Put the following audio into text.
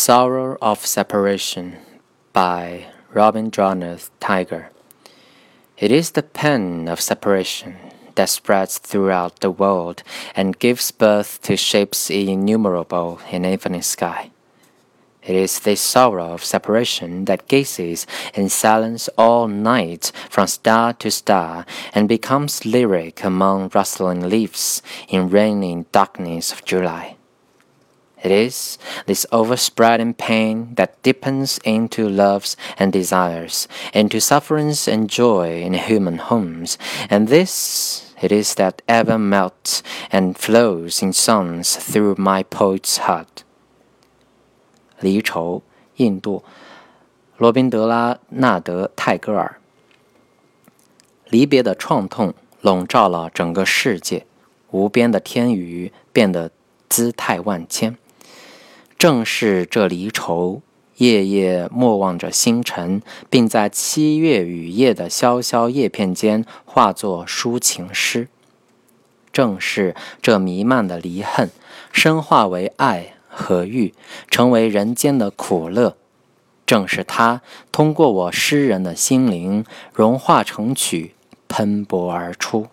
Sorrow of Separation by Robin Rabindranath Tagore. It is the pain of separation that spreads throughout the world and gives birth to shapes innumerable in infinite sky. It is this sorrow of separation that gazes in silence all night from star to star and becomes lyric among rustling leaves in raining darkness of July. It is this overspreading pain that deepens into loves and desires, into sufferings and joy in human homes, and this it is that ever melts and flows in songs through my poet's heart. 离愁，印度，罗宾德拉纳德·泰戈尔。离别的创痛笼罩了整个世界，无边的天宇变得姿态万千。 正是这离愁，夜夜默望着星辰，并在七月雨夜的萧萧叶片间化作抒情诗。正是这弥漫的离恨，深化为爱和欲，成为人间的苦乐。正是它，通过我诗人的心灵，融化成曲，喷薄而出。